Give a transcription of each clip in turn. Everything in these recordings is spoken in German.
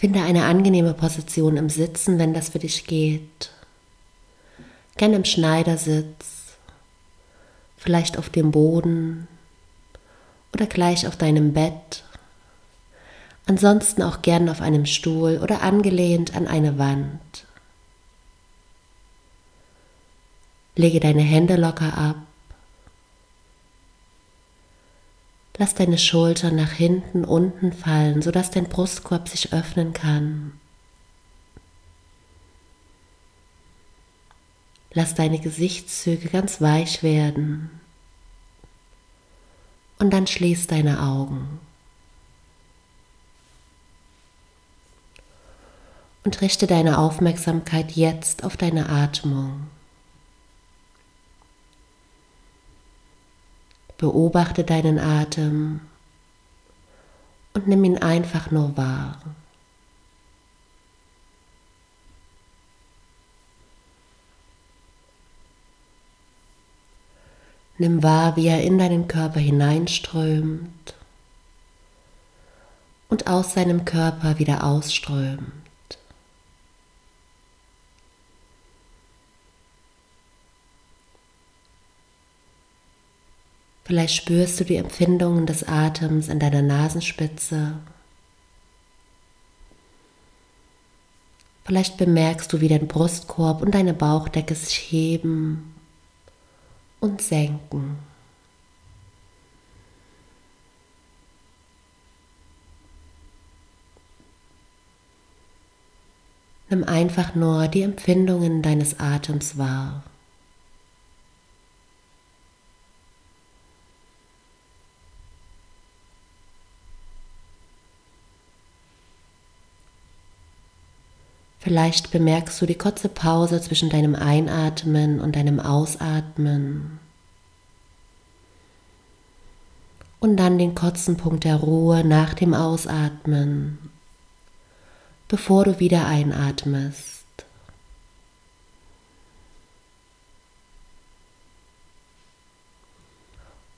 Finde eine angenehme Position im Sitzen, wenn das für dich geht. Gern im Schneidersitz, vielleicht auf dem Boden oder gleich auf deinem Bett. Ansonsten auch gern auf einem Stuhl oder angelehnt an eine Wand. Lege deine Hände locker ab Lass deine Schultern nach hinten, unten fallen, sodass dein Brustkorb sich öffnen kann. Lass deine Gesichtszüge ganz weich werden. Und dann schließ deine Augen. Und richte deine Aufmerksamkeit jetzt auf deine Atmung. Beobachte deinen Atem und nimm ihn einfach nur wahr. Nimm wahr, wie er in deinen Körper hineinströmt und aus seinem Körper wieder ausströmt. Vielleicht spürst du die Empfindungen des Atems in deiner Nasenspitze. Vielleicht bemerkst du, wie dein Brustkorb und deine Bauchdecke sich heben und senken. Nimm einfach nur die Empfindungen deines Atems wahr. Vielleicht bemerkst du die kurze Pause zwischen deinem Einatmen und deinem Ausatmen. Und dann den kurzen Punkt der Ruhe nach dem Ausatmen, bevor du wieder einatmest.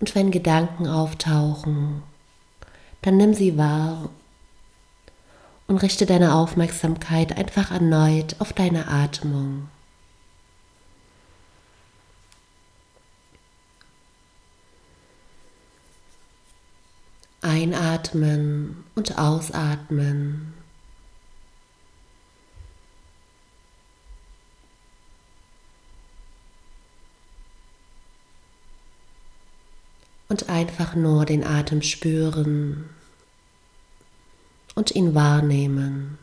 Und wenn Gedanken auftauchen, dann nimm sie wahr und richte deine Aufmerksamkeit einfach erneut auf deine Atmung. Einatmen und ausatmen. Und einfach nur den Atem spüren und ihn wahrnehmen.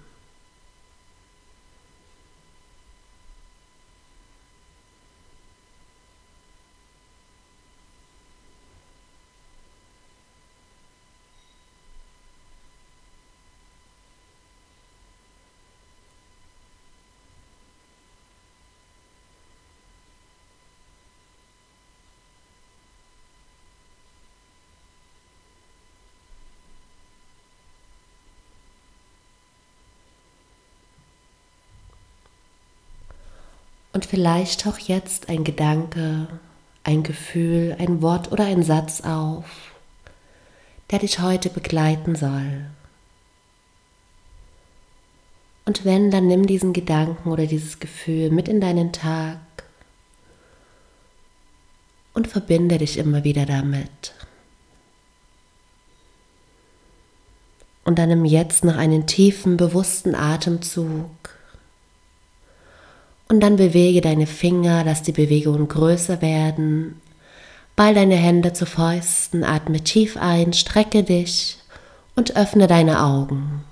Und vielleicht taucht jetzt ein Gedanke, ein Gefühl, ein Wort oder ein Satz auf, der dich heute begleiten soll. Und wenn, dann nimm diesen Gedanken oder dieses Gefühl mit in deinen Tag und verbinde dich immer wieder damit. Und dann nimm jetzt noch einen tiefen, bewussten Atemzug und dann bewege deine Finger, lass die Bewegungen größer werden. Ball deine Hände zu Fäusten, atme tief ein, strecke dich und öffne deine Augen.